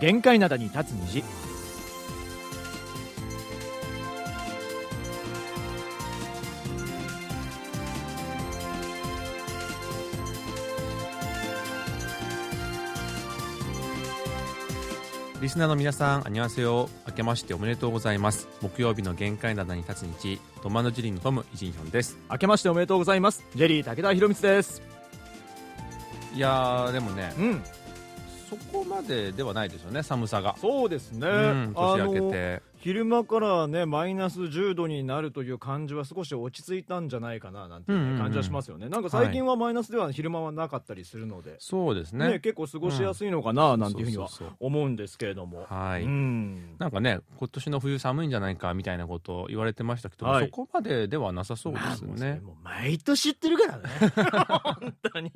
限界灘に立つ虹リスナーの皆さん、あにわせよ。明けましておめでとうございます。木曜日の限界灘に立つ日、トマノジリンのトム・イジンヒョンです。明けましておめでとうございますジェリー武田博光ですいやー、でもね、うんまでではないですよね、寒さが。そうですね、うん、年明けて。昼間からねマイナス10度になるという感じは少し落ち着いたんじゃないかななんていうね、うんうんうん。感じはしますよね。なんか最近はマイナスでは昼間はなかったりするので、そうですね。ね。結構過ごしやすいのかななんていうふうには思うんですけれども。はい。うん。なんかね、今年の冬寒いんじゃないかみたいなことを言われてましたけど、はい。そこまでではなさそうでまあすよね。もうそれもう毎年言ってるからね。本当に。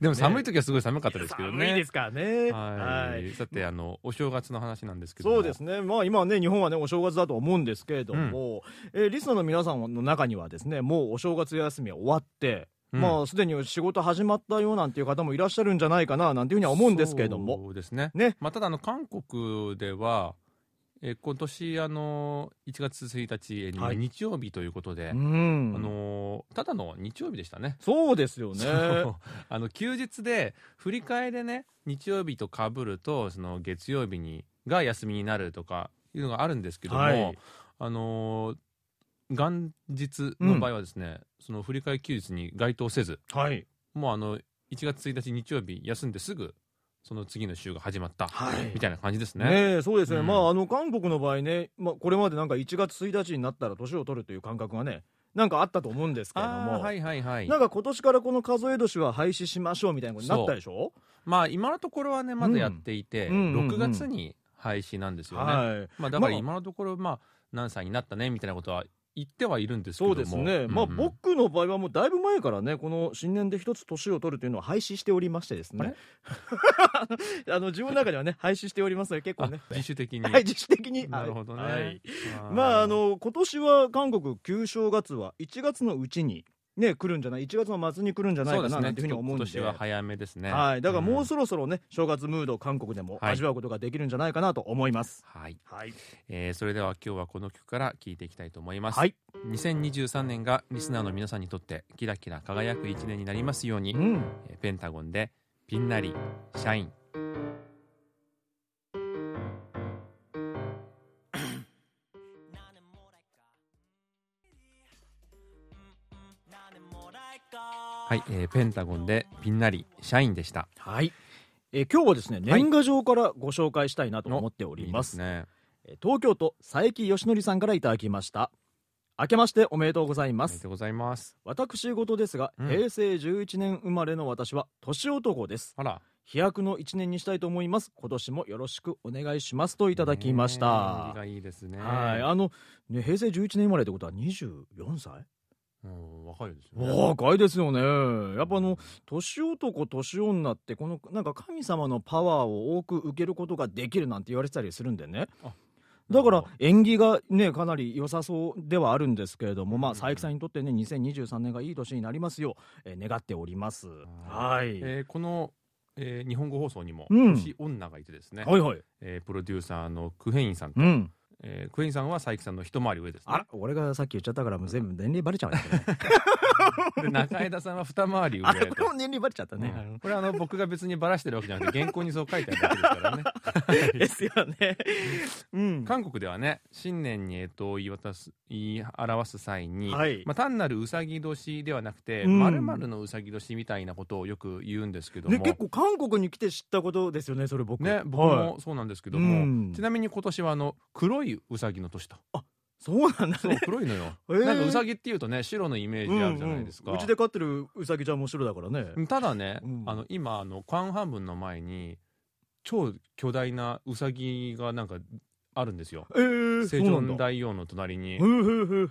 でも寒い時はすごい寒かったですけどね。寒いですからね。はい。さて、あの、お正月の話なんですけども。そうですね、まあ、今はね、日本はね、お正月だと思うんですけれども、えーリスナーの皆さんの中にはですね、もうお正月休みは終わって、うん。まあ、すでに仕事始まったよなんていう方もいらっしゃるんじゃないかな、なんていうふうには思うんですけれども、そうですね。ね、まあ、ただあの韓国では、えー今年あの1月1日えーはい。日曜日ということで、うん、あのーただの日曜日でしたね。そうですよね。あの休日で振り替えでね日曜日とかぶるとその月曜日にが休みになるとかいうのがあるんですけども、はい。あのー元日の場合はですね、その振り替え休日に該当せずはい。もうあの1月1日日曜日休んですぐその次の週が始まった、はい。みたいな感じですね。ねえそうですね、うん。まあ、あの韓国の場合ね、まあ、これまでなんか1月1日になったら年を取るという感覚がね、なんかあったと思うんですけれども、はいはいはい。なんか今年からこの数え年は廃止しましょうみたいなことになったでしょ？まあ今のところはねまだやっていて、うんうんうん。うん6月に廃止なんですよね、はい。まあ、だからまあ。今のところまあ何歳になったねみたいなことは言ってはいるんですけそども。うですね、まあ、うん。うん僕の場合はもうだいぶ前からね、この新年で一つ年を取るというのは廃止しておりましてですね、あ の自分の中ではね、廃止しておりますので、結構あね、自主的に、はい、自主的に。なるほどね、はい。まあ、あの今年は韓国、旧正月は1月のうちに、ね、来るんじゃない、1月の末に来るんじゃないそうですね。かななんていうふうに思うんで、今年は早めですね。はい、だからもうそそろそろね、正月ムード、韓国でもはい味わうことができるんじゃないかなと思います。はい、はい、えーそれでは今日はこの曲から聴いていきたいと思います、はい。2023年がリスナーの皆さんにとってキラキラ輝く一年になりますように、うん。えーペンタゴンでピンナリシャはい、えーペンタゴンでピンナリシャインでした。はい。えー今日はですね年賀状からご紹介したいなと思っております,、いいですね。えー東京都佐伯義則さんからいただきました。明けましておめでとうございまありがとうございます。私事ですが、うん。平成11年生まれの私は年男です。あら。飛躍の1年にしたいと思います。今年もよろしくお願いしますといただきました、いいですね。はい。あの、ね、平成11年生まれってことは24歳？うん若いですよね。若いですよね。やっぱあの年男年女ってこのなんか神様のパワーを多く受けることができるなんて言われてたりするんでね。あだから縁起がねかなり良さそうではあるんですけれども、まあうん。佐伯さんにとってね2023年がいい年になりますよ。う、えー願っております。はい、えーこの、えー日本語放送にもうん。年女がいてですね、はいはい。えープロデューサーのクヘインさんと、うんえークヘインさんは佐伯さんの一回り上ですね。あら俺がさっき言っちゃったからもう全部年齢バレちゃうんだけどね で中枝さんは二回り上あれとこれも年齢バレちゃったね、うん。これはあの僕が別にばらしてるわけじゃなくて原稿にそう書いてあるだけですからね。ですよね。うん。韓国ではね新年に干支を言い渡す言い表す際に、はい。まあ、単なるうさぎ年ではなくてうん。まるまるのうさぎ年みたいなことをよく言うんですけども、ね、結構韓国に来て知ったことですよねそれ僕。ね、僕はい。もそうなんですけども、うん。ちなみに今年はあの黒いうさぎの年とそうなんだそうね黒いのよ、へー。なんかうさぎっていうとね白のイメージあるじゃないですか、うんうん。うちで飼ってるうさぎちゃんも白だからね、ただね、うん。あの今あの関半分の前に超巨大なうさぎがなんかあるんですよ。えー、セジョン大王の隣に。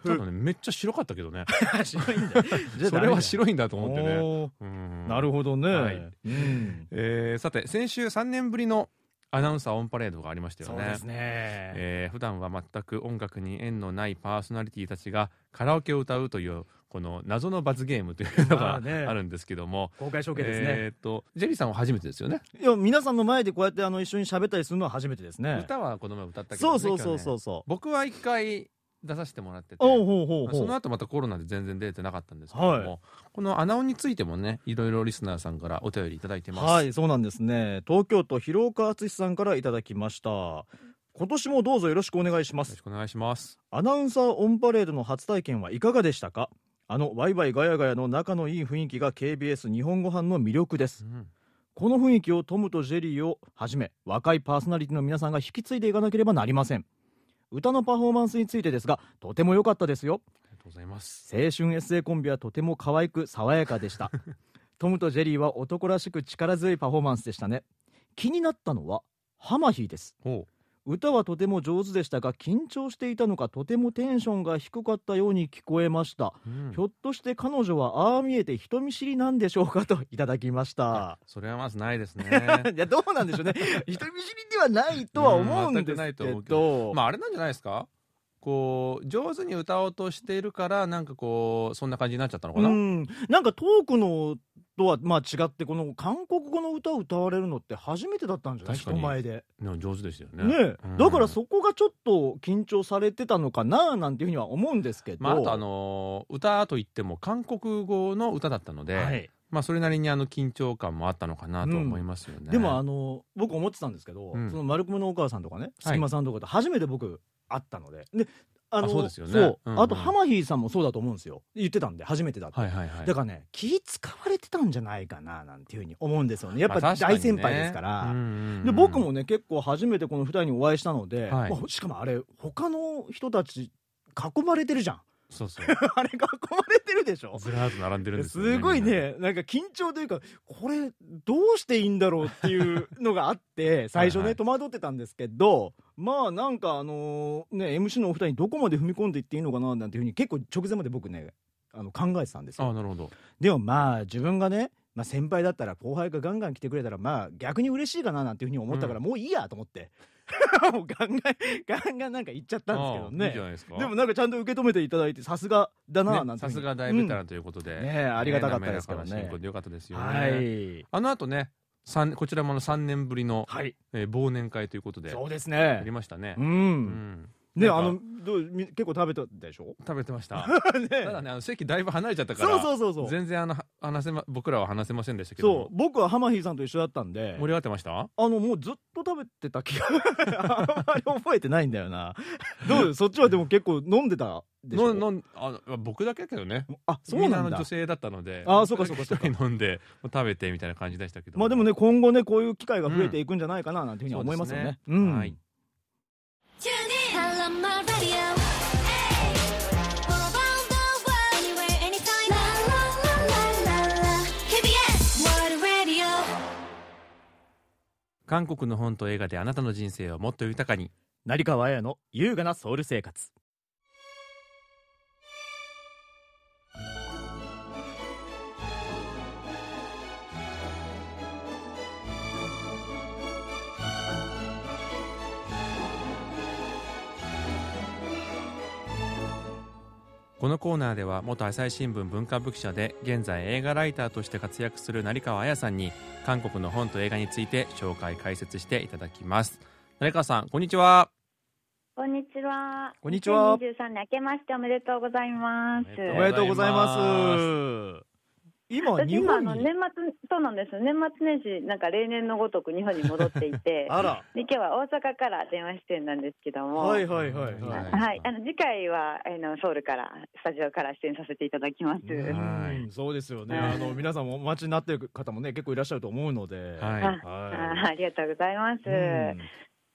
ただねめっちゃ白かったけどね。白いんだ。それは白いいんだと思ってね。なるほどね、はい。うん、えーさて先週3年ぶりのアナウンサーオンパレードがありましたよね。そうですね、えー普段は全く音楽に縁のないパーソナリティたちがカラオケを歌うというこの謎の罰ゲームというのがまあね。あるんですけども、公開処刑ですね、えーっとジェリーさんは初めてですよね？いや皆さんの前でこうやってあの一緒に喋ったりするのは初めてですね。歌はこの前歌ったけど、ね、そうそうそうそうそう。僕は一回出させてもらってて。その後またコロナで全然出てなかったんですけども、はい。この穴尾についてもねいろいろリスナーさんからお便りいただいてます、はいそうなんですね。東京都広岡敦さんからいただきました。今年もどうぞよろしくお願いします。よろしくお願いします。アナウンサーオンパレードの初体験はいかがでしたか？あのワイワイガヤガヤの仲のいい雰囲気が KBS 日本語版の魅力です。うん。この雰囲気をトムとジェリーをはじめ若いパーソナリティの皆さんが引き継いでいかなければなりません歌のパフォーマンスについてですがとても良かったですよ。ありがとうございます。青春 SA コンビはとても可愛く爽やかでした。トムとジェリーは男らしく力強いパフォーマンスでしたね。気になったのはハマヒーです。お歌はとても上手でしたが緊張していたのかとてもテンションが低かったように聞こえました、うん。ひょっとして彼女はああ見えて人見知りなんでしょうかといただきました。それはまずないですね。いやどうなんでしょうね。人見知りではないとは思うんですけど。まああれなんじゃないですか？こう上手に歌おうとしているからなんかこうそんな感じになっちゃったのかな、うん、なんかトークのとはまあ違ってこの韓国語の歌を歌われるのって初めてだったんじゃない？人前で。上手ですよね。ねうん。だからそこがちょっと緊張されてたのかななんていうふうには思うんですけど、まあ、あとあのー歌といっても韓国語の歌だったので、はい、まあそれなりにあの緊張感もあったのかなと思いますよね、でもあの僕思ってたんですけど、うん。そのマルコムのお母さんとかねはい。隙間さんとかと初めて僕会ったので。であのあそうですよね。そう。うんうん。あとハマヒーさんもそうだと思うんですよ。言ってたんで初めてだって、はいはいはい。だからね気使われてたんじゃないかななんていうふうに思うんですよね。やっぱ大先輩ですから、うんうんうん。で僕もね結構初めてこの2人にお会いしたので、はい。まあしかもあれ他の人たち囲まれてるじゃんそうそう。あれ囲まれてるでしょ？ずらーっと並んでるんですよねすごいね。なんか緊張というかこれどうしていいんだろうっていうのがあって 最初ねはいはい。戸惑ってたんですけどまあなんかあのね MC のお二人にどこまで踏み込んでいっていいのかななんていうふうに結構直前まで僕ねあの考えてたんですよ。あなるほど。でもまあ自分がね、まあ、先輩だったら後輩がガンガン来てくれたらまあ逆に嬉しいかななんていうふうに思ったから、うもういいやと思って もうガンガンガンガンなんか言っちゃったんですけどああいいじねゃないですか。でもなんかちゃんと受け止めていただいてさすがだななんねさていうふうに。すが大ベテランということで、ねえありがたかったですからね。進行でよかったですよね、はい。あの後ね三こちらもあの3年ぶりの、はい。えー忘年会ということで。そうですやりねましたね。う、うんんねあのどうみ結構食べたでしょ？食べてました。ね。ただねあの席だいぶ離れちゃったからそうそうそうそう。全然あのは話せ、ま、僕らは話せませんでしたけど。そう。僕はハマヒーさんと一緒だったんで。盛り上がってました？あのもうずっと食べてた気があんまり覚えてないんだよな。どう？ですそっちはでも結構飲んでたでしょ？ののあ僕だけだけどね。あそうみんなあなんだの女性だったので。あそうかそうかそうか。一人飲んで食べてみたいな感じでしたけど。まあでもね今後ねこういう機会が増えていくんじゃないかななんていうふうに思いますよね。そうですね。ん。はい韓国の本と映画であなたの人生をもっと豊かに。成川綾の優雅なソウル生活このコーナーでは元朝日新聞文化部記者で現在映画ライターとして活躍する成川彩さんに韓国の本と映画について紹介解説していただきます成川さんこんにちはこんにちは。こんにちは2023年明けましておめでとうございます。おおめでとうございまおす今私日本に？今あの年末そうなんです。年末年始なんか例年のごとく日本に戻っていて、あら。で今日は大阪から電話出演なんですけども、はいはいはいはい。はい。はい。あの次回はあのソウルからスタジオから出演させていただきます。ねはそうですよね、はい。あの皆さんもお待ちになってる方もね結構いらっしゃると思うので、はい。あはあありがとうございます。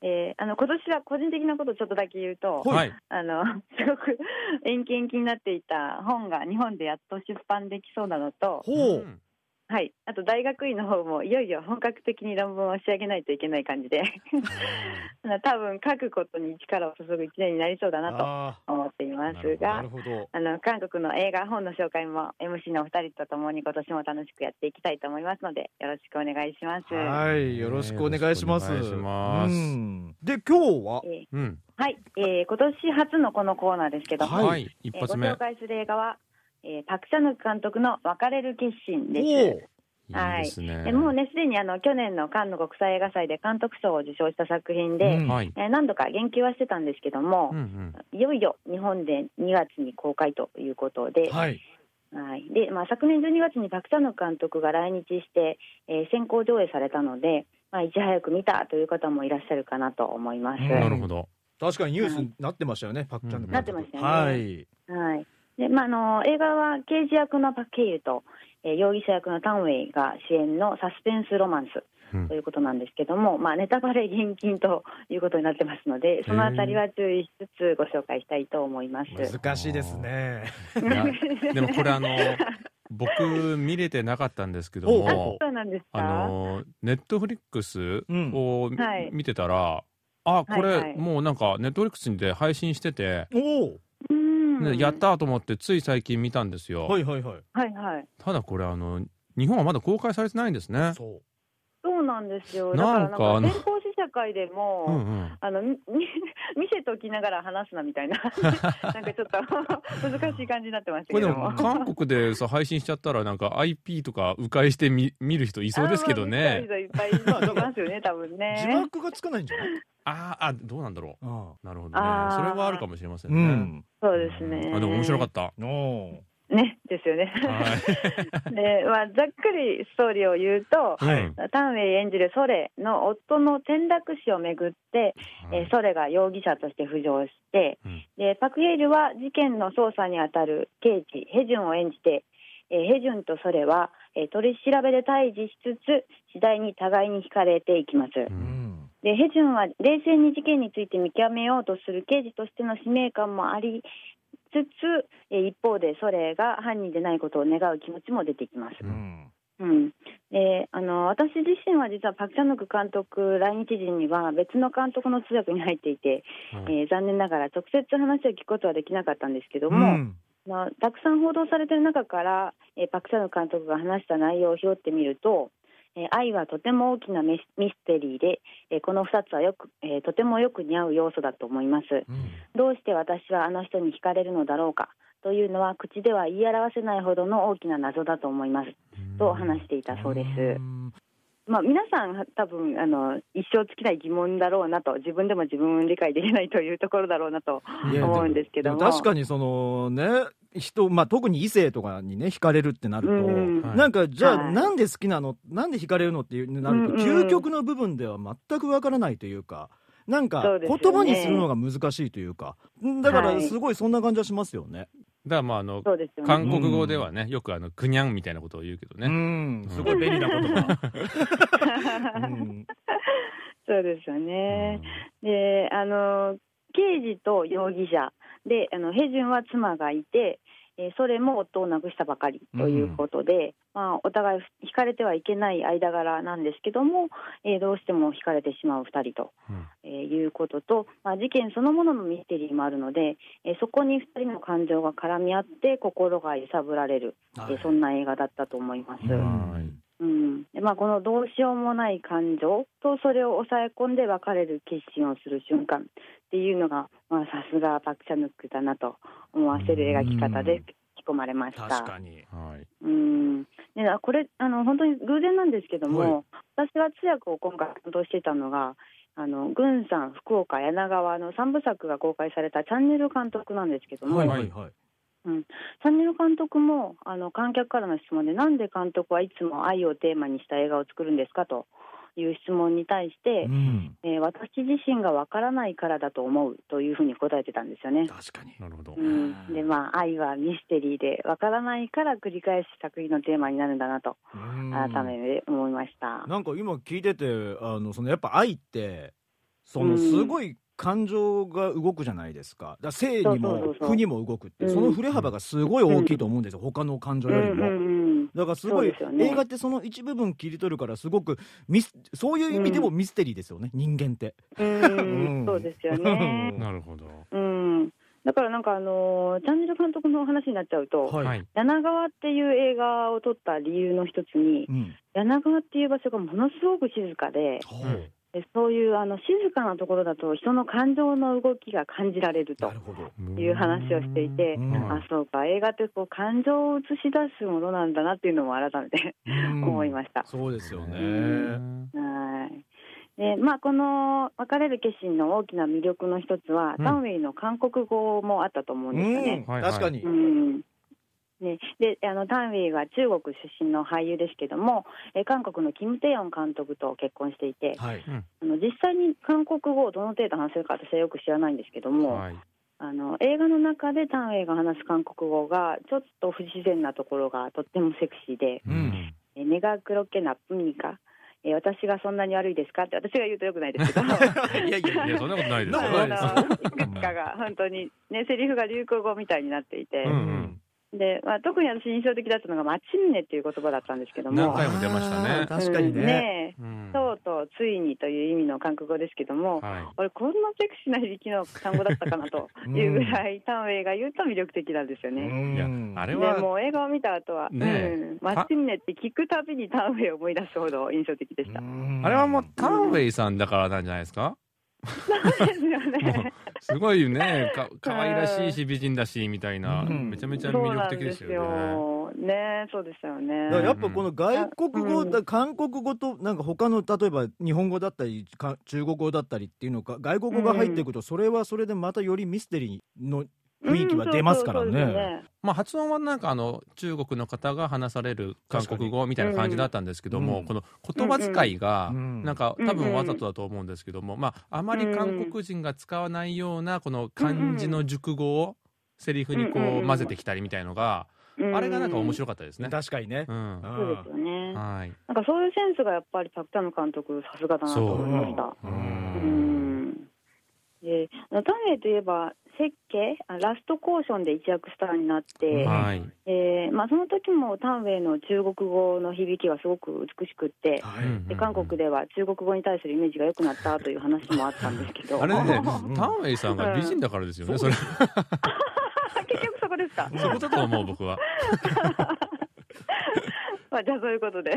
うんえーあの今年は個人的なことをちょっとだけ言うと、はい。はいあの すごく延期延期になっていた本が日本でやっと出版できそうなのと、ほう、んはい、あと大学院の方もいよいよ本格的に論文を仕上げないといけない感じで。多分書くことに力を注ぐ一年になりそうだなとあ思っていますーなるがほど。あの韓国の映画本の紹介も MC のお二人とともに今年も楽しくやっていきたいと思いますのでよろしくお願いします。はいよろしくお願いします,、で今日は？えー。うん。はい、えー今年初のこのコーナーですけども、はい、一えー発目。ご紹介する映画はえーパク・チャヌク監督の別れる決心です。いいですね。えもうね、すでにあの去年のカンヌ国際映画祭で監督賞を受賞した作品で、うんはい。えー何度か言及はしてたんですけどもうん、うん。いよいよ日本で2月に公開ということで、はいはいでまあ、昨年12月にパク・チャヌク監督が来日して、えー先行上映されたので、まあ、いち早く見たという方もいらっしゃるかなと思います。うんなるほど。確かにニュースになってましたよね、パクチャンの監督なってましたよねはいはいでまあ、あの映画は刑事役のパク・ケイユと、えー容疑者役のタン・ウェイが主演のサスペンスロマンスうん。ということなんですけども、まあ、ネタバレ厳禁ということになってますので、そのあたりは注意しつつご紹介したいと思います。難しいですね。でもこれあの僕見れてなかったんですけども、そうなんですか、あのネットフリックスをはい。見てたら、あこれ、はいはい。もうなんかネットフリックスで配信してて、おおうんねやったーと思ってつい最近見たんですよ。はいはいはいはいはいただこれあの日本はまだ公開されてないんですね。そうそうなんですよ。だなんからなんか先行試写会でも、うんうん。あのみ 見せときながら話すなみたいな なんかちょっと 難しい感じになってましたこれでもけども。韓国でさ配信しちゃったらなんか IP とか迂回してみ見る人いそうですけどねいっぱいいますよね、多分字ね。幕がつかないんじゃない？あーあどうなんだろあう。なるほどね。それはあるかもしれませんうね。んそうですね。あでも面白かった。おおね、ですよね。はい。で、まあ、ざっくりストーリーを言うと、はいうんタンウェイ演じるソレの夫の転落死をめぐって、えーソレが容疑者として浮上して、うんでパク・ヘイルは事件の捜査に当たる刑事ヘジュンを演じて、えーヘジュンとソレは、えー取り調べで対峙しつつ次第に互いに惹かれていきます。ううんんでヘジュンは冷静に事件について見極めようとする刑事としての使命感もありつつ、えー一方でソレが犯人でないことを願う気持ちも出てきます。うん。うん、であの私自身は実はパク・チャヌク監督来日時には別の監督の通訳に入っていて、はいえー残念ながら直接話を聞くことはできなかったんですけどうも、ん。まあ、たくさん報道されている中から、えーパク・チャヌク監督が話した内容を拾ってみると、えー愛はとても大きなミステリーで、えーこの2つはよく、えーとてもよく似合う要素だと思います。うん。どうして私はあの人に惹かれるのだろうか？というのは口では言い表せないほどの大きな謎だと思います。と話していたそうです。うん。まあ、皆さん多分あの一生尽きない疑問だろうなと自分でも自分を理解できないというところだろうなと思うんですけども確かにそのね人、まあ、特に異性とかにね惹かれるってなると、うんはいなんかじゃあ、はいなんで好きなの？なんで惹かれるのっていうなると、うんうん究極の部分では全くわからないというかなんか言葉にするのが難しいというかんだからはいすごいそんな感じはしますよね。だからまああのね。韓国語ではねよくあのクニャンみたいなことを言うけどうね。んすごい便利な言葉。う んそうですよね。であの刑事と容疑者であのヘジュンは妻がいて、えーそれも夫を亡くしたばかりということで、まあ、お互い惹かれてはいけない間柄なんですけども、えーどうしても惹かれてしまう2人と、うん。えーいうことと、まあ、事件そのもののミステリーもあるので、えーそこに2人の感情が絡み合って心が揺さぶられる、えーそんな映画だったと思います。うんまあ、このどうしようもない感情とそれを抑え込んで別れる決心をする瞬間っていうのがまあさすがパク・チャヌックだなと思わせる描き方で吹き込まれました。確かに。はい。うんであこれあの本当に偶然なんですけども、は私は通訳を今回担当していたのがあの軍さん、福岡、柳川の3部作が公開されたチャンネル監督なんですけども、はいはいはい。チャンネル監督もあの観客からの質問で、なんで監督はいつも愛をテーマにした映画を作るんですか？という質問に対して、うんえー私自身がわからないからだと思うというふうに答えてたんですよね。確かに。なるほどう。ん、でまあ愛はミステリーでわからないから繰り返し作品のテーマになるんだなとうん改めて思いました。なんか今聞いててあのそのやっぱ愛ってそのうんすごい感情が動くじゃないですか。だから性にも負にも動くって、う。ん。その振れ幅がすごい大きいと思うんですよ、他の感情よりも。うんうんうんだからすごい、すよね。映画ってその一部分切り取るからすごくミスそういう意味でもミステリーですよね、人間って。うん。うんそうですよね。なるほど。うん、だからなんかあのーチャンネル監督の話になっちゃうと、はい。はい。柳川っていう映画を撮った理由の一つに、うん。柳川っていう場所がものすごく静かで、はでそういうあの静かなところだと人の感情の動きが感じられるという話をしていて、うん。あそうか。映画ってこう感情を映し出すものなんだなっていうのも改めてうん。思いました。そうですよね。はい。でまあ、この別れる決心の大きな魅力の一つは、うん。タンウェイの韓国語もあったと思うんですよね。うん。はいはい。確かに。うんね、であのタンウェイは中国出身の俳優ですけども、え韓国のキム・テヨン監督と結婚していて、はい。あの実際に韓国語をどの程度話せるか私はよく知らないんですけども、はい。あの映画の中でタンウェイが話す韓国語がちょっと不自然なところがとってもセクシーでうん「えネガクロケナプミカ」え私がそんなに悪いですか?」って私が言うとよくないですけど。いやいやいやそんなことないですよ。ないくつかが本当にねセリフが流行語みたいになっていて、うんうんで、まあ、特に私印象的だったのが「マチムネ」っていう言葉だったんですけども。何回も出ましたね。確かにね。うんねうん。とうとうついにという意味の韓国語ですけども、は俺こんなセクシーな響きの単語だったかなと いうぐらい、タンウェイが言うと魅力的なんですよね。いやうあれはもう映画を見た後は、ねえ。うん、マチムネって聞くたびにタンウェイを思い出すほど印象的でした。うん。あれはもうタンウェイさんだからなんじゃないですか？そうですよね。すごいねか可愛らしいし美人だしみたいなうんめちゃめちゃ魅力的ですすよねよ。ね、そうですよね。やっぱこの外国語、うんだ韓国語となんか他の例えば日本語だったりか中国語だったりっていうのか外国語が入っていくとそれはそれでまたよりミステリーの雰囲気は出ますからね。まあ発音はなんかあの中国の方が話される韓国語みたいな感じだったんですけども、うんこの言葉遣いがうんなんか多分わざとだと思うんですけども、まああまり韓国人が使わないようなこの漢字の熟語をセリフにこう混ぜてきたりみたいのが、うんあれがなんか面白かったですね。確かにね。うんそうですよね。はい。なんかそういうセンスがやっぱりパク・チャヌ監督さすがだなと思いました。ううんん。で、タンウェイといえば設計あラストコーションで一躍スターになって、はい。えーまあその時もタンウェイの中国語の響きがすごく美しくって。はいうんで韓国では中国語に対するイメージが良くなったという話もあったんですけどあれね、うんタンウェイさんが美人だからですよね、それ。結局そこですか、そことだと思う、僕は。まあ、じゃあそういうことで。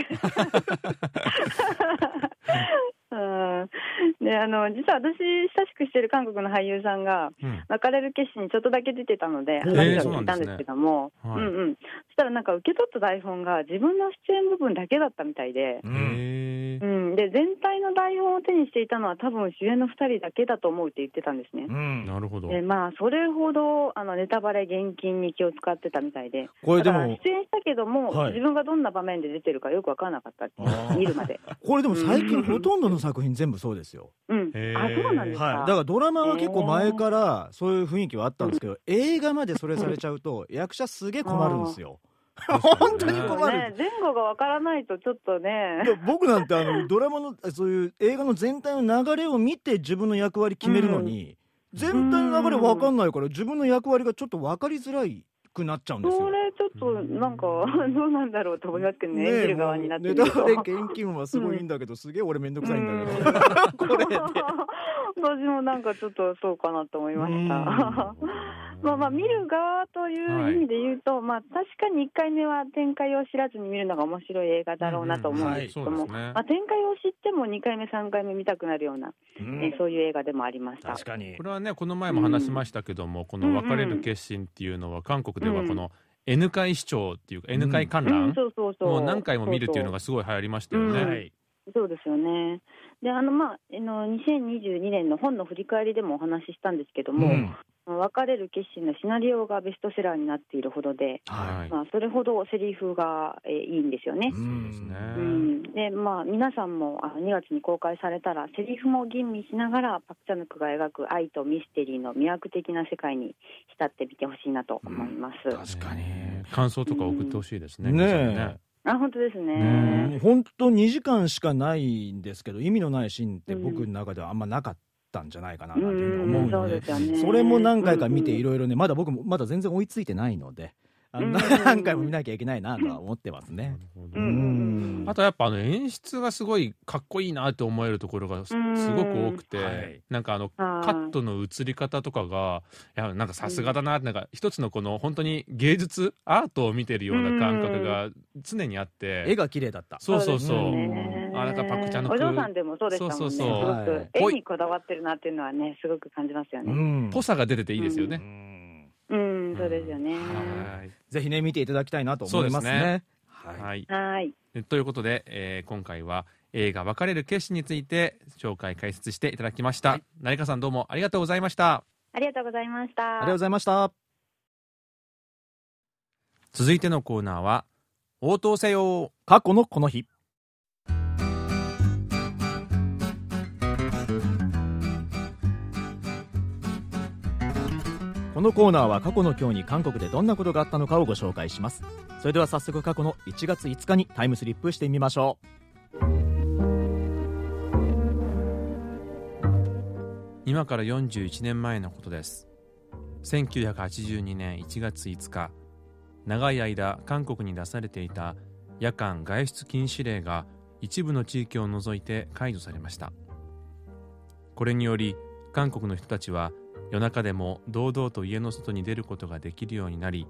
うんであの実は私親しくしてる韓国の俳優さんがうん。別れる決心にちょっとだけ出てたので話を聞いたんですけども、そうなんですねうんうん、そしたらなんか受け取った台本が自分の出演部分だけだったみたいで、うん。で全体の台本を手にしていたのは多分主演の2人だけだと思うって言ってたんですね。うん。なるほど。でまあ、それほどあのネタバレ厳禁に気を使ってたみたいで、これでも出演したけども、はい。自分がどんな場面で出てるかよく分からなかったっていうあー。見るまで。これでも最近ほとんどの作品全部そうですよ。うん、あそうなんですか？はい、だからドラマは結構前からそういう雰囲気はあったんですけど、映画までそれされちゃうと役者すげえ困るんですよ。本当に困るね、前後が分からないとちょっとねい。や僕なんてあのドラマのそういう映画の全体の流れを見て自分の役割決めるのに、全体の流れ分かんないから自分の役割がちょっと分かりづらいくなっちゃうんですよ。ちょっとなんかどうなんだろうと思いますけどね、演じる側になってみると。ネタバレ現金はすごいいいんだけど、すげえ俺めんどくさいんだけど、これで。私もなんかちょっとそうかなと思いました。まあまあ見る側という意味で言うと、まあ確かに1回目は展開を知らずに見るのが面白い映画だろうなと思うんですけども、そうですね。まあ、展開を知っても2回目3回目見たくなるような、うん。えーそういう映画でもありました。確かに。これはねこの前も話しましたけども、この別れる決心っていうのは韓国ではこの N 回視聴っていうか N 回観うん覧そう何回も見るっていうのがすごい流行りましたよね。そうですよね。で、あの、まあ、あの、2022年の本の振り返りでもお話ししたんですけども、うん。別れる決心のシナリオがベストセラーになっているほどで、はい。まあ、それほどセリフが、えーいいんですよね。うん。でうん、でまあ、皆さんもあの2月に公開されたらセリフも吟味しながらパク・チャヌクが描く愛とミステリーの魅惑的な世界に浸ってみてほしいなと思います。確かに。ね感想とか送ってほしいですね。ねあ本当ですね。ね本当2時間しかないんですけど意味のないシーンって僕の中ではあんまなかったんじゃないかななんていうふうに思うので,、うんそね。それも何回か見ていろいろねまだ僕もまだ全然追いついてないので何回も見なきゃいけないなとは思ってますね。あとやっぱあの演出がすごいかっこいいなって思えるところがすごく多くて、はい。なんかあのカットの映り方とかがいやなんかさすがだなってなんか一つのこの本当に芸術アートを見てるような感覚が常にあって、絵が綺麗だった。そうそうそう、うんね。あなんかパクチャのお嬢さんでもそうでしたもんね。そうそうそう。はい。く絵にこだわってるなっていうのはね、すごく感じますようね。んぽさが出てていいですようね。んうん、そうですよね。はいぜひね見ていただきたいなと思いますねすねはいはい。はい。えということで、えー今回は映画別れる決心について紹介解説していただきました。成川さんどうもありがとうございました。ありがとうございました。ありがとうございました続いてのコーナーは応答せよ過去のこの日のコーナーは過去の今日に韓国でどんなことがあったのかをご紹介します。それでは早速過去の1月5日にタイムスリップしてみましょう。今から41年前のことです。1982年1月5日長い間韓国に出されていた夜間外出禁止令が一部の地域を除いて解除されました。これにより韓国の人たちは夜中でも堂々と家の外に出ることができるようになり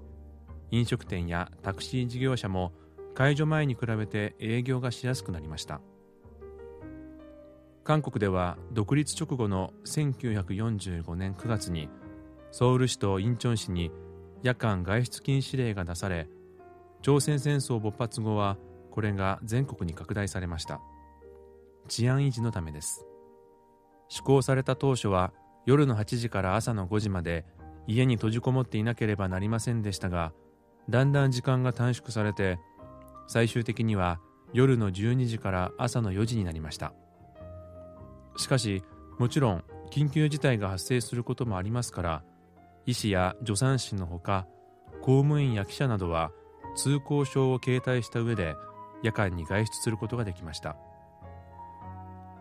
飲食店やタクシー事業者も解除前に比べて営業がしやすくなりました。韓国では独立直後の1945年9月にソウル市とインチョン市に夜間外出禁止令が出され朝鮮戦争勃発後はこれが全国に拡大されました。治安維持のためです。施行された当初は夜の8時から朝の5時まで家に閉じこもっていなければなりませんでしたがだんだん時間が短縮されて最終的には夜の12時から朝の4時になりました。しかしもちろん緊急事態が発生することもありますから医師や助産師のほか公務員や記者などは通行証を携帯した上で夜間に外出することができました。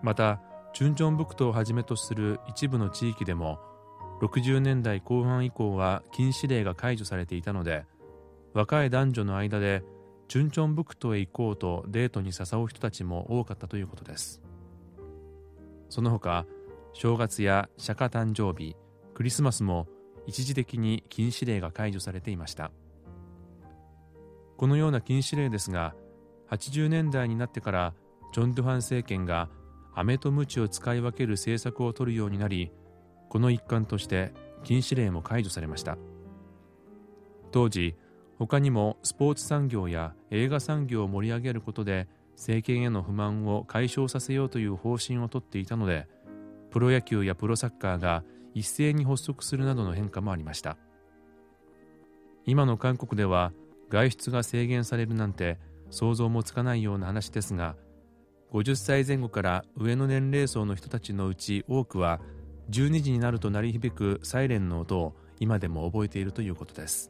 またチュンチョンブクトをはじめとする一部の地域でも60年代後半以降は禁止令が解除されていたので若い男女の間でチュンチョンブクトへ行こうとデートに誘う人たちも多かったということです。その他正月や釈迦誕生日クリスマスも一時的に禁止令が解除されていました。このような禁止令ですが80年代になってからジョン・ドゥファン政権が飴と鞭を使い分ける政策を取るようになりこの一環として禁止令も解除されました。当時他にもスポーツ産業や映画産業を盛り上げることで政権への不満を解消させようという方針をとっていたのでプロ野球やプロサッカーが一斉に発足するなどの変化もありました。今の韓国では外出が制限されるなんて想像もつかないような話ですが50歳前後から上の年齢層の人たちのうち多くは12時になると鳴り響くサイレンの音を今でも覚えているということです。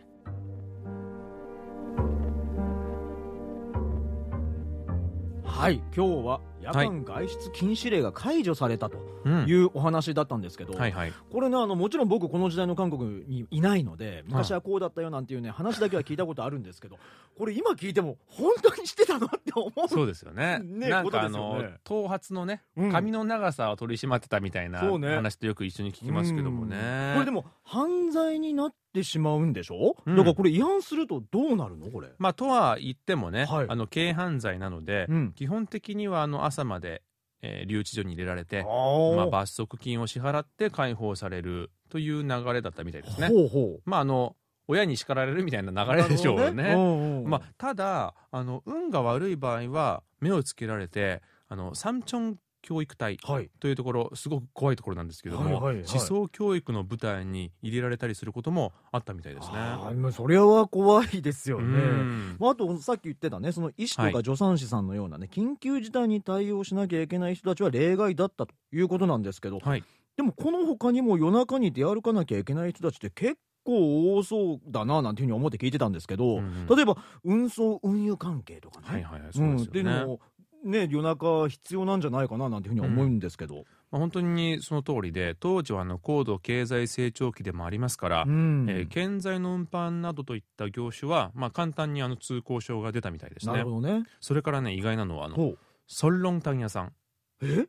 はい今日は夜間外出禁止令が解除されたとうん。いうお話だったんですけど、はいはい。これねあのもちろん僕この時代の韓国にいないので昔はこうだったよなんていうね話だけは聞いたことあるんですけどこれ今聞いても本当にしてたのって思うそうですよね。ねなんかあの、頭髪のねうん。髪の長さを取り締まってたみたいな話とよく一緒に聞きますけどもね。これでも犯罪になってしまうんでしょ、うん。だからこれ違反するとどうなるの？これ、まあとは言ってもね、はい。あの軽犯罪なので、うん、基本的にはあの朝まで、えー留置所に入れられて、あまあ、罰則金を支払って解放されるという流れだったみたいですね。ほうほうまああの親に叱られるみたいな流れでしょうね。なるほどうんうんまあ、ただあの運が悪い場合は目をつけられてあのサムチョン教育隊はい。というところすごく怖いところなんですけども、はいはいはい。思想教育の舞台に入れられたりすることもあったみたいですね。あそれは怖いですようね。ん。まあ、あとさっき言ってたねその医師とはい。か助産師さんのようなね、緊急事態に対応しなきゃいけない人たちは例外だったということなんですけど、はい。でもこの他にも夜中に出歩かなきゃいけない人たちって結構多そうだななんていうふうに思って聞いてたんですけど、うんうん。例えば運送運輸関係とかね、はいはいはいそうですよね。うのもね夜中必要なんじゃないかななんていうふうに思うんですけど、まあ、本当にその通りで当時はあの高度経済成長期でもありますから、うん。えー建材の運搬などといった業種は、まあ、簡単にあの通行証が出たみたいですね。なるほどね。それからね意外なのはあのソンロンタン屋さん。え、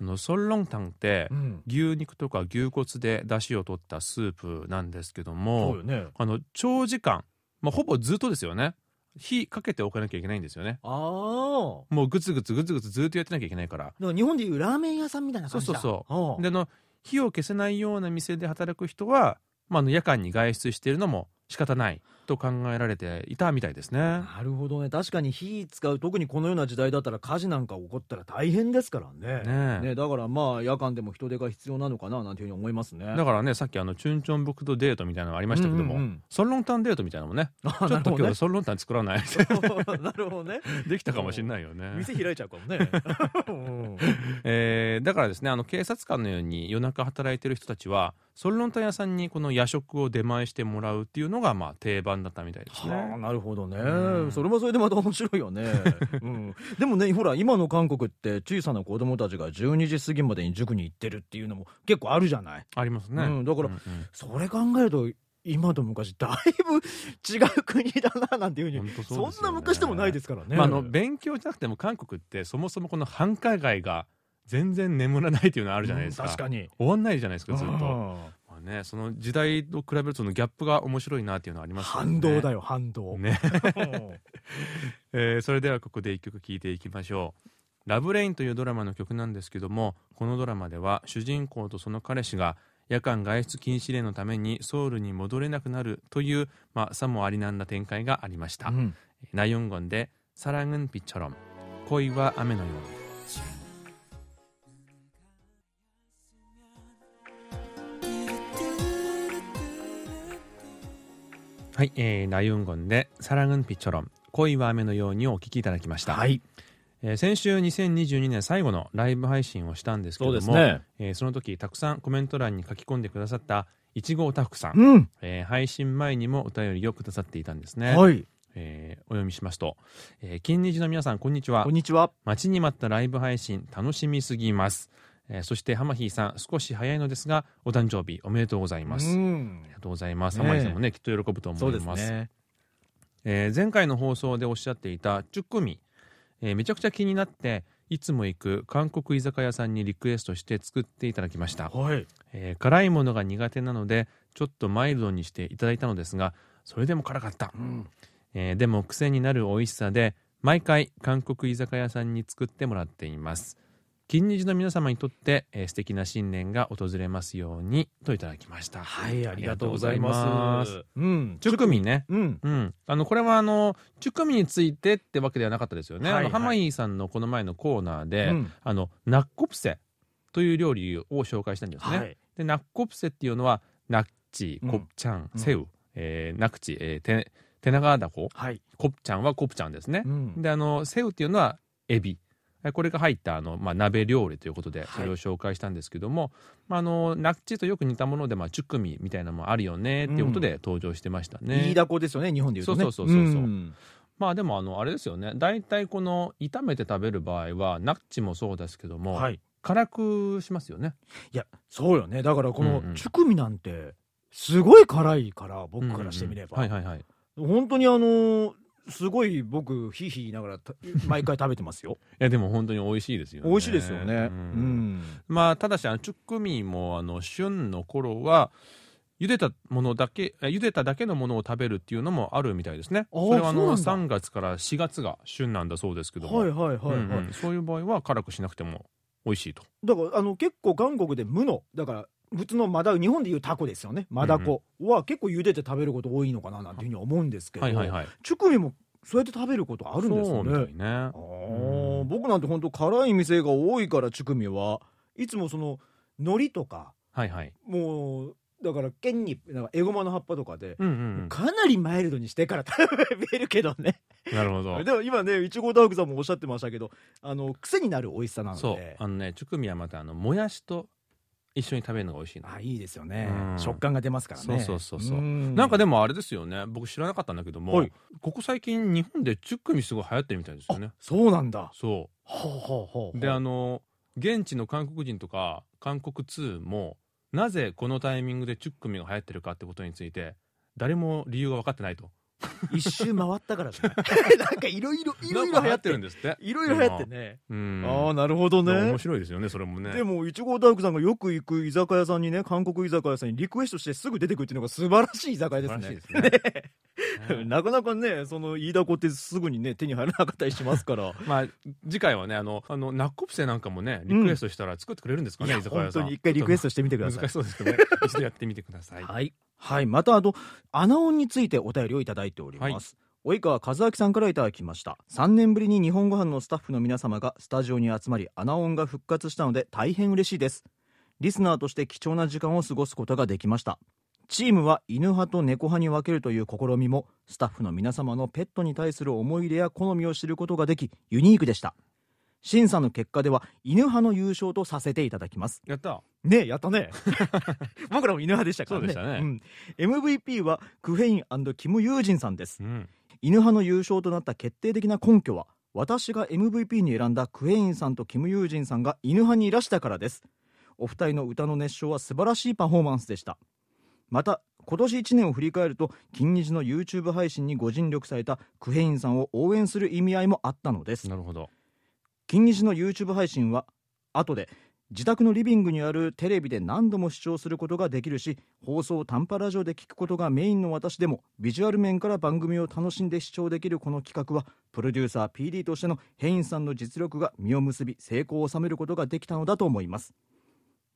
あのソンロンタンってうん、牛肉とか牛骨で出汁を取ったスープなんですけどもよね。あの長時間、まあ、ほぼずっとですよね火かけておかなきゃいけないんですよね。ああもうグツグツグツグツずっとやってなきゃいけないから。日本でいうラーメン屋さんみたいな感じだ。そうそうそであの火を消せないような店で働く人は、まあ、あの夜間に外出しているのも仕方ないと考えられていたみたいですね。なるほどね。確かに火使う特にこのような時代だったら火事なんか起こったら大変ですからね。ねえ。ねだからまあ夜間でも人手が必要なのかななんていうふうに思いますね。だからねさっきあのチュンチョンブクドデートみたいなのがありましたけども、うんうん。うんソンロンタンデートみたいなのもね。あちょっと今日ソンロンタン作らない。なるほどね。できたかもしれないよね。店開いちゃうかもね。う んえーだからですねあの警察官のように夜中働いてる人たちはソンロンタン屋さんにこの夜食を出前してもらうっていうのがまあ定番だったみたいですね。はあなるほどね、うん。それもそれでまた面白いよね、うん、でもねほら今の韓国って小さな子供たちが12時過ぎまでに塾に行ってるっていうのも結構あるじゃない。ありますね。うん。だからうんうん。それ考えると今と昔だいぶ違う国だななんていうふうにそんな昔でもないですからね、まあ、あの勉強じゃなくても韓国ってそもそもこの繁華街が全然眠らないっていうのはあるじゃないですか、うん、確かに。終わんないじゃないですかずっと、まあね、その時代と比べるとのギャップが面白いなっていうのはありますね。反動だよ反動。ね、えー、それではここで一曲聴いていきましょう「ラブレイン」というドラマの曲なんですけどもこのドラマでは主人公とその彼氏が夜間外出禁止令のためにソウルに戻れなくなるという、まあ、さもありなんだ展開がありました、うん、ナヨンゴンで「サラグンピチョロン」「恋は雨のように」はい、えー、ナユンゴンでサラグンピチョロン恋は雨のようにお聞きいただきました。はい。えー、先週2022年最後のライブ配信をしたんですけども、そ,、ねえー、その時たくさんコメント欄に書き込んでくださったいちごおたふくさん、うん、えー、配信前にもお便りをくださっていたんですね。はい。えー、お読みしますと、えー、金日の皆さんこんにちはこんにちは待ちに待ったライブ配信楽しみすぎますえーそしてハマヒーさん少し早いのですがお誕生日おめでとうございます、あうん。りがとうございます、ハマヒーさんもねきっと喜ぶと思いますね。えー前回の放送でおっしゃっていたチュックミ、えーめちゃくちゃ気になっていつも行く韓国居酒屋さんにリクエストして作っていただきました、はい。えー辛いものが苦手なのでちょっとマイルドにしていただいたのですがそれでも辛かった、うん。えーでも癖になる美味しさで毎回韓国居酒屋さんに作ってもらっています金日の皆様にとって、えー素敵な新年が訪れますようにといただきました。はいありがとうございます。うん。チュクミね。うん。うん、あのこれはあのチュクミについてってわけではなかったですよね、はいはいあのハマイーさんのこの前のコーナーで、うん。あのナッコプセという料理を紹介したんですね、はい。でナッコプセっていうのはナッチうん。コプチャン、うん。セウ、えーナクチ、えー、テテナガダコ。はい。コプチャンはコプチャンですね、うん。であのセウっていうのはエビ。えこれが入ったあの、まあ、鍋料理ということではい。それを紹介したんですけども、まあ、あのナッチとよく似たもので、まあ、チュクミみたいなのもあるよねっていうことで登場してましたね。イイダコですよね日本で言うとね。そうそうそうそうそん。まあでもあのあれですよね。大体この炒めて食べる場合はナッチもそうですけども、はい。辛くしますよね。いやそうよね。だからこのうんうん。チュクミなんてすごい辛いから僕からしてみれば、うんうん。はいはいはい。本当にあのーすごい僕ヒーヒー言いながらた毎回食べてますよ。いやでも本当に美味しいですよね。美味しいですよね。ううん。ん、まあただしあのチュックミもあの旬の頃は茹でたものだけえ茹でただけのものを食べるっていうのもあるみたいですね。それはあのそうなん3月から4月が旬なんだそうですけども、はいはいはいはい、うんうん。そういう場合は辛くしなくても美味しいと。だからあの結構韓国で無のだから普通のマダ日本でいうタコですよね。マダコは結構茹でて食べること多いのかななんていうふうに思うんですけど、はいはいはい。チュクミもそうやって食べることあるんですよね。ね。あー。僕なんて本当辛い店が多いからチュクミは。いつもその海苔とかはいはい。もうだから剣になんかエゴマの葉っぱとかで、うんうんかなりマイルドにしてから食べるけどね。うんなるほど。でも今ねいちごダークさんもおっしゃってましたけどあの癖になる美味しさなのそう。であのねチュクミはまたあのもやしと一緒に食べるのが美味しいの。あいいですよね、うん。食感が出ますからね。そうそうそうそう。うん。なんかでもあれですよね。僕知らなかったんだけども、はい。ここ最近日本でチュックミすごい流行ってるみたいですよね。あそうなんだ。そほうほうほうであの現地の韓国人とか韓国通もなぜこのタイミングでチュックミが流行ってるかってことについて誰も理由が分かってないと一周回ったからじゃない？なんかいろいろいろいろ流行ってる。んですって？いろいろ流行ってね、うん。ああなるほどね。面白いですよねそれもね。でもいちごダークさんがよく行く居酒屋さんにね韓国居酒屋さんにリクエストしてすぐ出てくるっていうのが素晴らしい居酒屋ですね。素晴らしいですね。なかなかねそのイイダコってすぐにね手に入らなかったりしますから。まあ次回はねあのあのナッコプセなんかもねリクエストしたら作ってくれるんですかね、いや居酒屋さん。本当に一回リクエストしてみてください。難しそうですけどね。一度やってみてください。はい、はい、またあのアナオンについてお便りをいただいております、及川和明さんからいただきました。3年ぶりに日本ご飯のスタッフの皆様がスタジオに集まりアナオンが復活したので大変嬉しいです。リスナーとして貴重な時間を過ごすことができました。チームは犬派と猫派に分けるという試みもスタッフの皆様のペットに対する思い入れや好みを知ることができユニークでした審査の結果では犬派の優勝とさせていただきます。やった。ねやったね。僕らも犬派でしたからね。そうでしたね。ん。MVP はクフェインキム・ユージンさんです。うん。犬派の優勝となった決定的な根拠は私が MVP に選んだクエインさんとキム・ユージンさんが犬派にいらしたからです。お二人の歌の熱唱は素晴らしいパフォーマンスでした。また今年1年を振り返ると金日の YouTube 配信にご尽力されたクヘインさんを応援する意味合いもあったのです。なるほど金日の YouTube 配信は後で自宅のリビングにあるテレビで何度も視聴することができるし放送短波ラジオで聞くことがメインの私でもビジュアル面から番組を楽しんで視聴できるこの企画はプロデューサー PD としてのヘインさんの実力が実を結び成功を収めることができたのだと思います。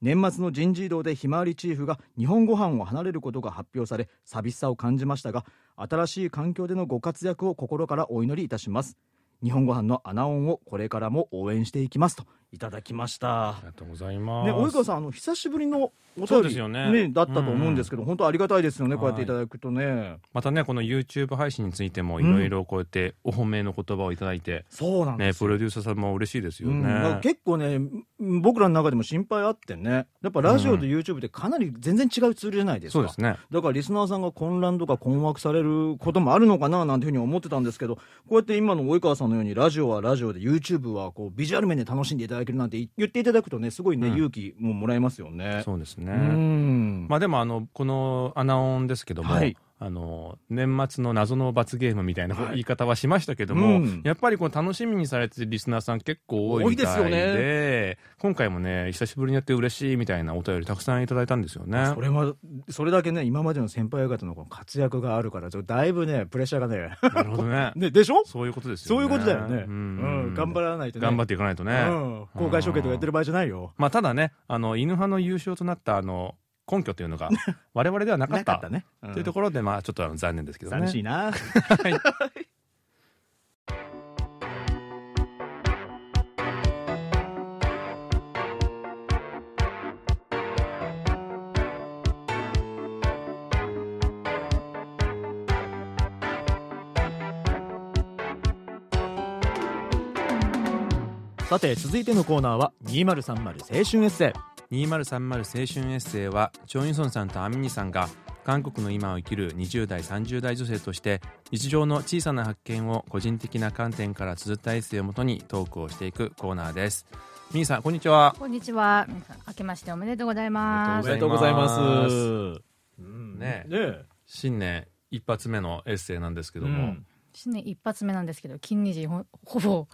年末の人事異動でひまわりチーフが日本ご飯を離れることが発表され寂しさを感じましたが新しい環境でのご活躍を心からお祈りいたします。日本ご飯のアナオンをこれからも応援していきますと。いただきました。ありがとうございます。ね、及川さんあの久しぶりのお便り、ですよね。だったと思うんですけど、本当ありがたいですよね、はい。こうやっていただくとね。またねこの YouTube 配信についてもいろいろこうやってお褒めの言葉をいただいて、そうなん。ねプロデューサーさんも嬉しいですようん。結構ねん僕らの中でも心配あってねやっぱラジオと YouTube ってかなり全然違うツールじゃないですか、そうですね。だからリスナーさんが混乱とか困惑されることもあるのかななんていうふうに思ってたんですけどこうやって今の及川さんのようにラジオはラジオで YouTube はこうビジュアル面で楽しんでいただけるなんて言っていただくとねすごいね、うん。勇気ももらえますよね。そうですね、うん。まあでもあのこのアナオンですけども、はいあの年末の謎の罰ゲームみたいなはい。言い方はしましたけども、うん。やっぱりこう楽しみにされてるリスナーさん結構多いみたいで多いですよね。今回もね久しぶりにやって嬉しいみたいなお便りたくさんいただいたんですよね。それはそれだけね今までの先輩方のこの活躍があるからちょっとだいぶねプレッシャーがねなるほどね。ねでしょ？そういうことですよね。そういうことだよね、ううん。ん頑張らないとね。頑張っていかないとね、うん、公開処刑とかやってる場合じゃないよ。まあただねあの犬派の優勝となったあの根拠というのが 我々ではなかったなかったね、うん。というところでまあちょっとあの残念ですけどね。寂しいな。さて続いてのコーナーは2030青春エッセイ2030青春エッセイはチョン・イソンさんとアミニさんが韓国の今を生きる20代30代女性として日常の小さな発見を個人的な観点から綴ったエッセイをもとにトークをしていくコーナーです。ミーさんこんにちは。こんにちは。皆さん、明けましておめでとうございまおす。めでとうございます。ううんねね新年一発目のエッセイなんですけども、うん。新年一発目なんですけど、金日ほほぼ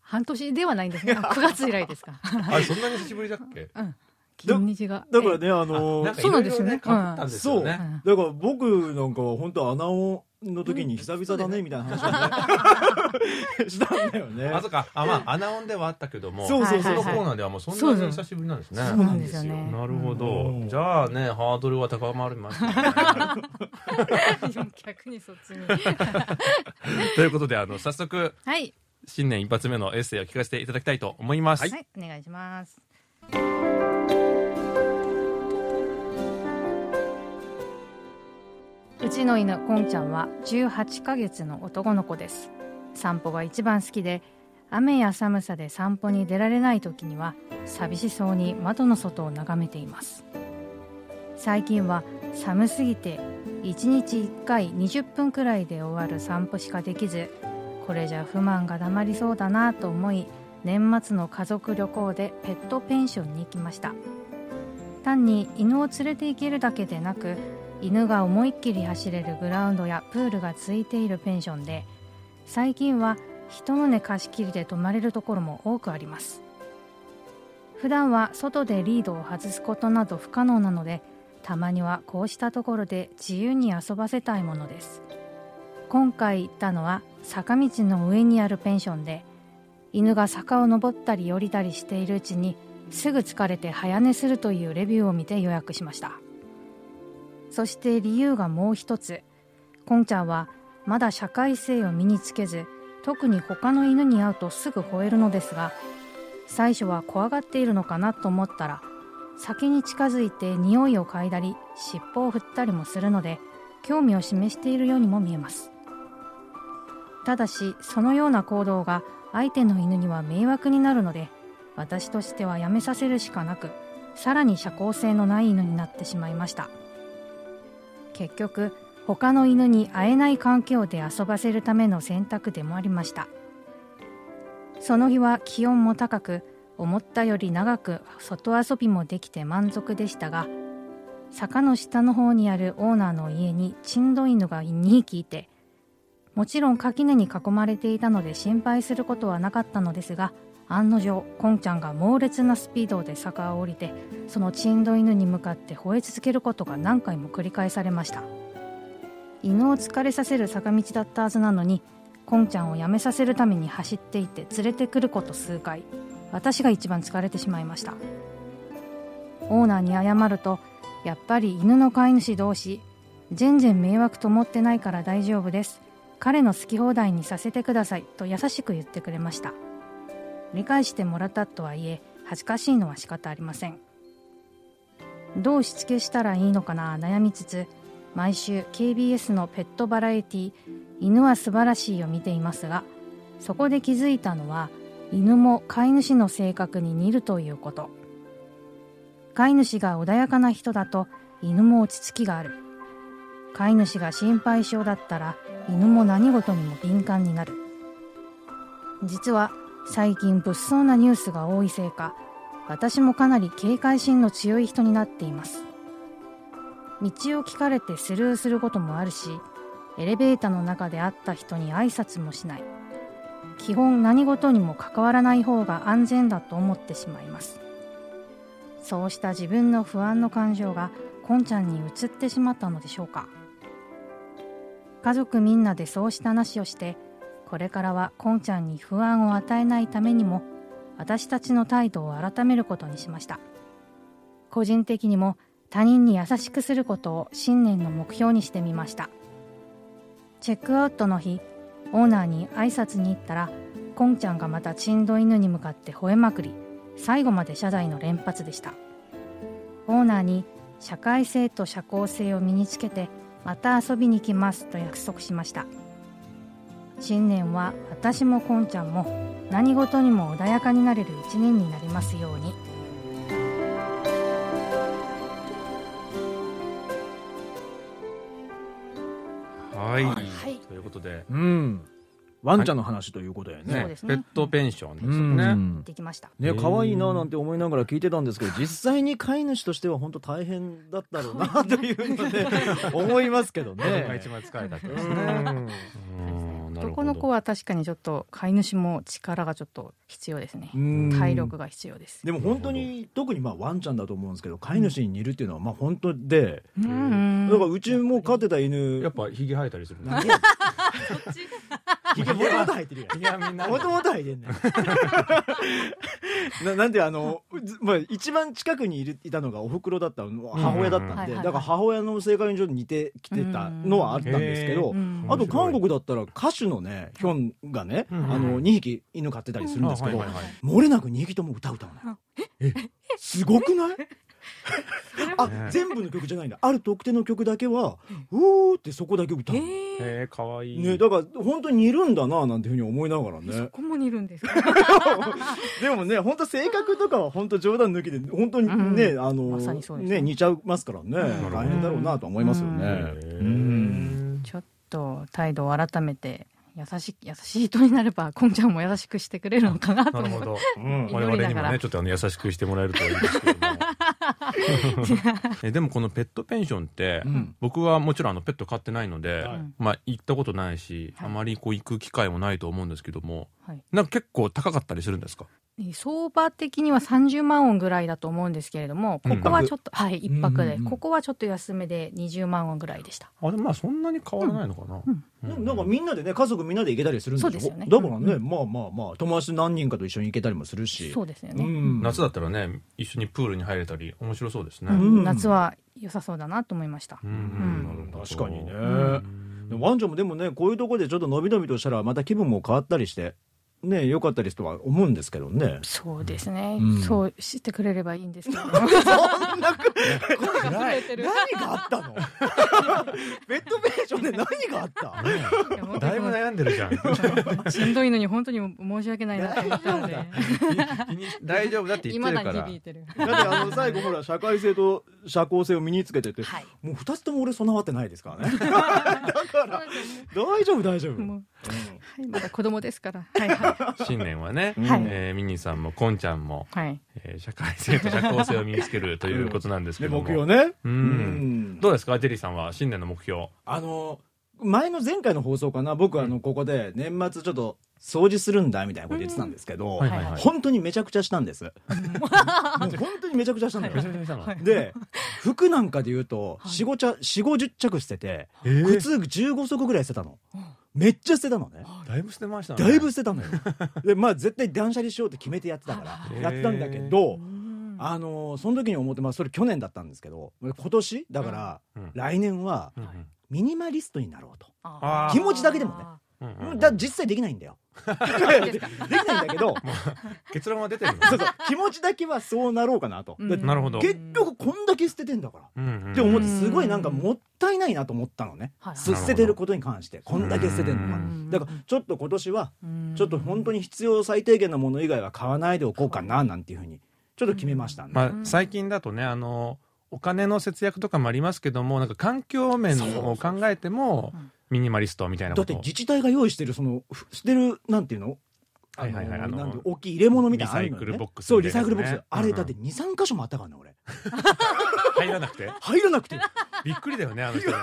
半年ではないんですが、9月以来ですか。あれそんなに久しぶりだっけ？金日が。だからねあのなんかそうなんですよね。いろいろ変わったんですよね、う。ん。だから僕なんかは本当穴尾の時に久々だねみたいな話をね。したんだよね。あそっか。あまあアナオンではあったけどもそうそうそう。そのコーナーではもうそんなに久しぶりなんですね。そうなんですよね。なるほど、うん。じゃあねハードルは高まりますね。逆にそっちに。ということであの早速はい。新年一発目のエッセイを聞かせていただきたいと思います、はい、お願いします。うちの犬こんちゃんは18ヶ月の男の子です。散歩が一番好きで雨や寒さで散歩に出られない時には寂しそうに窓の外を眺めています。最近は寒すぎて1日1回20分くらいで終わる散歩しかできずこれじゃ不満がたまりそうだなと思い年末の家族旅行でペットペンションに行きました。単に犬を連れて行けるだけでなく犬が思いっきり走れるグラウンドやプールがついているペンションで最近は人の寝貸し切りで泊まれるところも多くあります。普段は外でリードを外すことなど不可能なのでたまにはこうしたところで自由に遊ばせたいものです。今回行ったのは坂道の上にあるペンションで犬が坂を登ったり降りたりしているうちにすぐ疲れて早寝するというレビューを見て予約しました。そして理由がもう一つ。こんちゃんはまだ社会性を身につけず特に他の犬に会うとすぐ吠えるのですが最初は怖がっているのかなと思ったら先に近づいて匂いを嗅いだり尻尾を振ったりもするので興味を示しているようにも見えます。ただしそのような行動が相手の犬には迷惑になるので私としてはやめさせるしかなくさらに社交性のない犬になってしまいました。結局他の犬に会えない環境で遊ばせるための選択でもありました。その日は気温も高く思ったより長く外遊びもできて満足でしたが坂の下の方にあるオーナーの家にチンド犬が2匹いてもちろん垣根に囲まれていたので心配することはなかったのですが案の定コンちゃんが猛烈なスピードで坂を降りてそのチンド犬に向かって吠え続けることが何回も繰り返されました。犬を疲れさせる坂道だったはずなのにコンちゃんをやめさせるために走っていて連れてくること数回私が一番疲れてしまいました。オーナーに謝るとやっぱり犬の飼い主同士全然迷惑と思ってないから大丈夫です。彼の好き放題にさせてくださいと優しく言ってくれました。理解してもらったとはいえ恥ずかしいのは仕方ありません。どうしつけしたらいいのかな悩みつつ毎週 KBS のペットバラエティ「犬は素晴らしい」を見ていますがそこで気づいたのは犬も飼い主の性格に似るということ。飼い主が穏やかな人だと犬も落ち着きがある。飼い主が心配性だったら犬も何事にも敏感になる。実は最近物騒なニュースが多いせいか私もかなり警戒心の強い人になっています。道を聞かれてスルーすることもあるしエレベーターの中で会った人に挨拶もしない。基本何事にも関わらない方が安全だと思ってしまいます。そうした自分の不安の感情がこんちゃんに移ってしまったのでしょうか。家族みんなでそうした話をしてこれからはこんちゃんに不安を与えないためにも私たちの態度を改めることにしました。個人的にも他人に優しくすることを新年の目標にしてみました。チェックアウトの日オーナーに挨拶に行ったらこんちゃんがまたチンド犬に向かって吠えまくり最後まで謝罪の連発でした。オーナーに社会性と社交性を身につけてまた遊びに来ますと約束しました。新年は私もこんちゃんも何事にも穏やかになれる一年になりますように。はい、はい。ということで、うん。ワンちゃんの話ということやそうねですね。ペットペンションですね、ん。できました。ね可愛いななんて思いながら聞いてたんですけど実際に飼い主としては本当大変だったろうなというので 思いますけどね。一番疲れたってことですうね男の子は確かにちょっと飼い主も力がちょっと必要ですね。うん。体力が必要です。でも本当に特にまあワンちゃんだと思うんですけど飼い主に似るっていうのはまあ本当でうんだからうちも飼ってた犬やっぱひげ生えたりするん何や ひげもともと生えてるやん。いやみんなもともと生えてんねん。ななんであの、ずまあ、一番近くにいるいたのがおふくろだったの母親だったんで、だから母親の性格にちょっと似てきてたのはあったんですけど、うんあと韓国だったら歌手のねヒョンがね、うんあの2匹犬飼ってたりするんですけど、漏れなく2匹とも歌歌うの。よえすごくない？あね。全部の曲じゃないんだ。ある特定の曲だけはうーってそこだけ歌うへえかわいい、ね、だから本当に似るんだななんていうふうに思いながらね。そこも似るんですか？でもね本当性格とかは本当冗談抜きで本当にね、うん。あのまさにそうですね。ね似ちゃいますからね、うん。大変だろうなとは思いますよね、へうん。ーちょっと態度を改めて優しい優しい人になればこんちゃんも優しくしてくれるのかなと思ってなるほど。うん。我々にもねちょっとあの優しくしてもらえるといいですけども。えでもこのペットペンションって、うん。僕はもちろんあのペット飼ってないので、はいまあ行ったことないし、はい。あまりこう行く機会もないと思うんですけどもはい。なんか結構高かったりするんですか？相場的には30万ウォンぐらいだと思うんですけれども、ここはちょっと、はい、一泊で、うんうんうん。ここはちょっと安めで20万ウォンぐらいでした。あでもまあそんなに変わらないのかな、うん。うん。なんかみんなでね家族みんなで行けたりするんでしょ？そうですよね。だからね、まあまあまあ。友達と何人かと一緒に行けたりもするし。うそうですよね。ん。夏だったらね一緒にプールに入れたり面白そうですね、ううん。ん夏は良さそうだなと思いました。うん。ん。なるほど。確かにね、ワンちゃんもでもねこういうところでちょっと伸び伸びとしたらまた気分も変わったりしてね良かったりとは思うんですけどね。そうですね、うん。そうしてくれればいいんですけど。そんな暗い。何があったの？ベッドペンションで何があった？だいぶに悩んでるじゃん。しんどいのに本当に申し訳ないなと思ったので、大丈夫だ。って言ってるから。に響いてる。だってあの最後ほら社会性と社交性を身につけてて、はい。もう二つとも俺備わってないですからね。だから大丈夫大丈夫、はい、まだ子供ですから。はいは 新年はね、はい。えーミニーさんもこんちゃんも、い。はい。えー社会性と社交性を身につけるということなんですけでども、目標ね。うん。うん。どうですか？ジェリーさんは新年の目標。あの前の前回の放送かな？僕あのここで年末ちょっと掃除するんだみたいなこと言ってたんですけど、本当にめちゃくちゃしたんです。もう本当にめちゃくちゃしたんだよで服なんかで言うとはい。45着4 5 0着捨ててえー。靴15足ぐらい捨てたのめっちゃ捨てたのね。だいぶ捨てましたね。だいぶ捨てたのよ。でまあ絶対断捨離しようって決めてやってたからやってたんだけどうん。あのーその時に思ってまあそれ去年だったんですけど今年だからうん。来年はうんミニマリストになろうと。気持ちだけでもね。だ実際できないんだよでできないんだけど結論は出てるのそうそう気持ちだけはそうなろうかなと、うん。でなるほど。結局こんだけ捨ててんだから。うんうんって思ってすごいなんかもったいないなと思ったのね、はい。す捨ててることに関して。こんだけ捨ててるのは。うん。だからちょっと今年はうんちょっと本当に必要最低限のもの以外は買わないでおこうかななんていうふうにちょっと決めましたね、まあ、最近だとねあのお金の節約とかもありますけどもなんか環境面を考えてもうんミニマリストみたいなだって自治体が用意してるそのふ捨てるなんていうの？あはいはいはい。あの大きい入れ物みたいなリサイクルボックスそうリサイクルボックス、あれだって23箇所もあったからね俺。入らなくて？入らなくてびっくりだよねあの人。な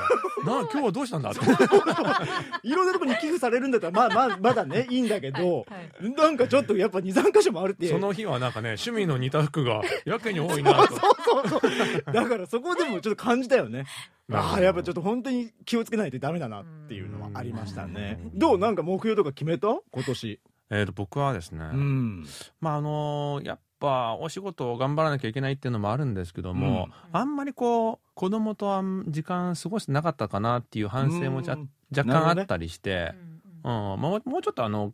今日はどうしたんだ？っていろんなところに寄付されるんだったらまあまあまだねいいんだけど、はいなんかちょっとやっぱ23箇所もあるってその日はなんかね趣味の似た服がやけに多いなと。そう そうだからそこでもちょっと感じたよね。ああやっぱちょっと本当に気をつけないとダメだなっていうのはありましたね。どう？なんか目標とか決めた？今年。えーと僕はですね、うん。まああのやっぱお仕事を頑張らなきゃいけないっていうのもあるんですけども、あんまりこう子供とあん時間過ごしてなかったかなっていう反省もじゃうん。若干あったりして、うん。うんもうもうちょっとあの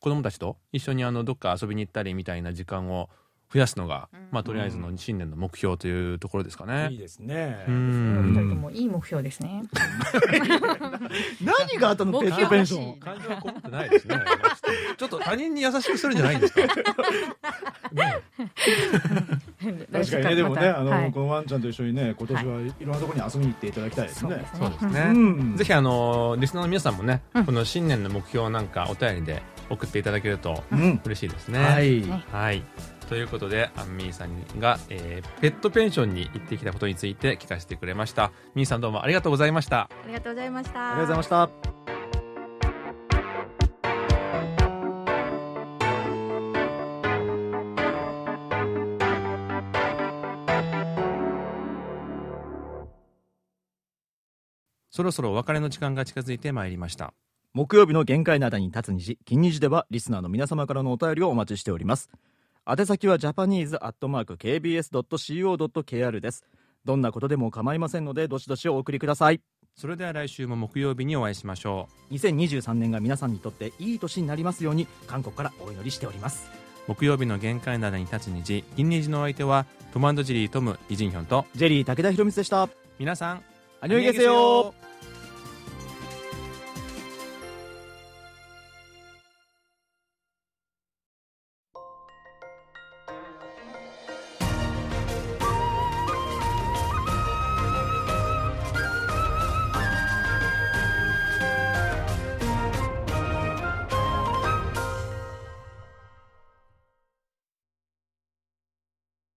子供たちと一緒にあのどっか遊びに行ったりみたいな時間を増やすのが、うん。まあとりあえずの新年の目標というところですかね。いいですね。うおん。二人ともいい目標ですね。何があったのペットペンション。感情はこもってないですね。ちょっと他人に優しくするんじゃないんですか？ね確かにねでもねあの、はい。このワンちゃんと一緒にね今年はいろんなところに遊びに行っていただきたいですね。そうですね。うん。ぜひあのリスナーの皆さんもね、うん。この新年の目標なんかお便りで送っていただけるとうん。嬉しいですね。はい。ね。はい。ということで、アンミーさんが、えーペットペンションに行ってきたことについて聞かせてくれました。ミーさんどうもありがとうございました。ありがとうございました。ありがとうございましたそろそろお別れの時間が近づいてまいりました。木曜日の限界などに立つ虹金虹ではリスナーの皆様からのお便りをお待ちしております宛先はジャパニーズアットマーク KBS.CO.KR です。どんなことでも構いませんのでどしどしお送りください。それでは来週も木曜日にお会いしましょ2023年が皆さんにとっていい年になりますように韓国からお祈りしております。う。木曜日の限界などに立つ虹、金虹のお相手は、トムジェリートム、イジンヒョンと、ジェリー武田博光でした。皆さん、アニョイゲセヨー